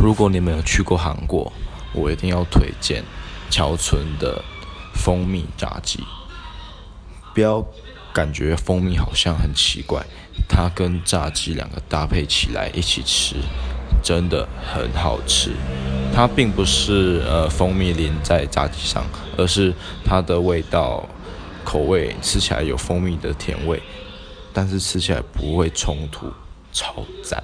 如果你们有去过韩国，我一定要推荐桥村的蜂蜜炸鸡。不要感觉蜂蜜好像很奇怪，它跟炸鸡两个搭配起来一起吃，真的很好吃。它并不是呃蜂蜜淋在炸鸡上，而是它的味道口味吃起来有蜂蜜的甜味，但是吃起来不会冲突，超赞。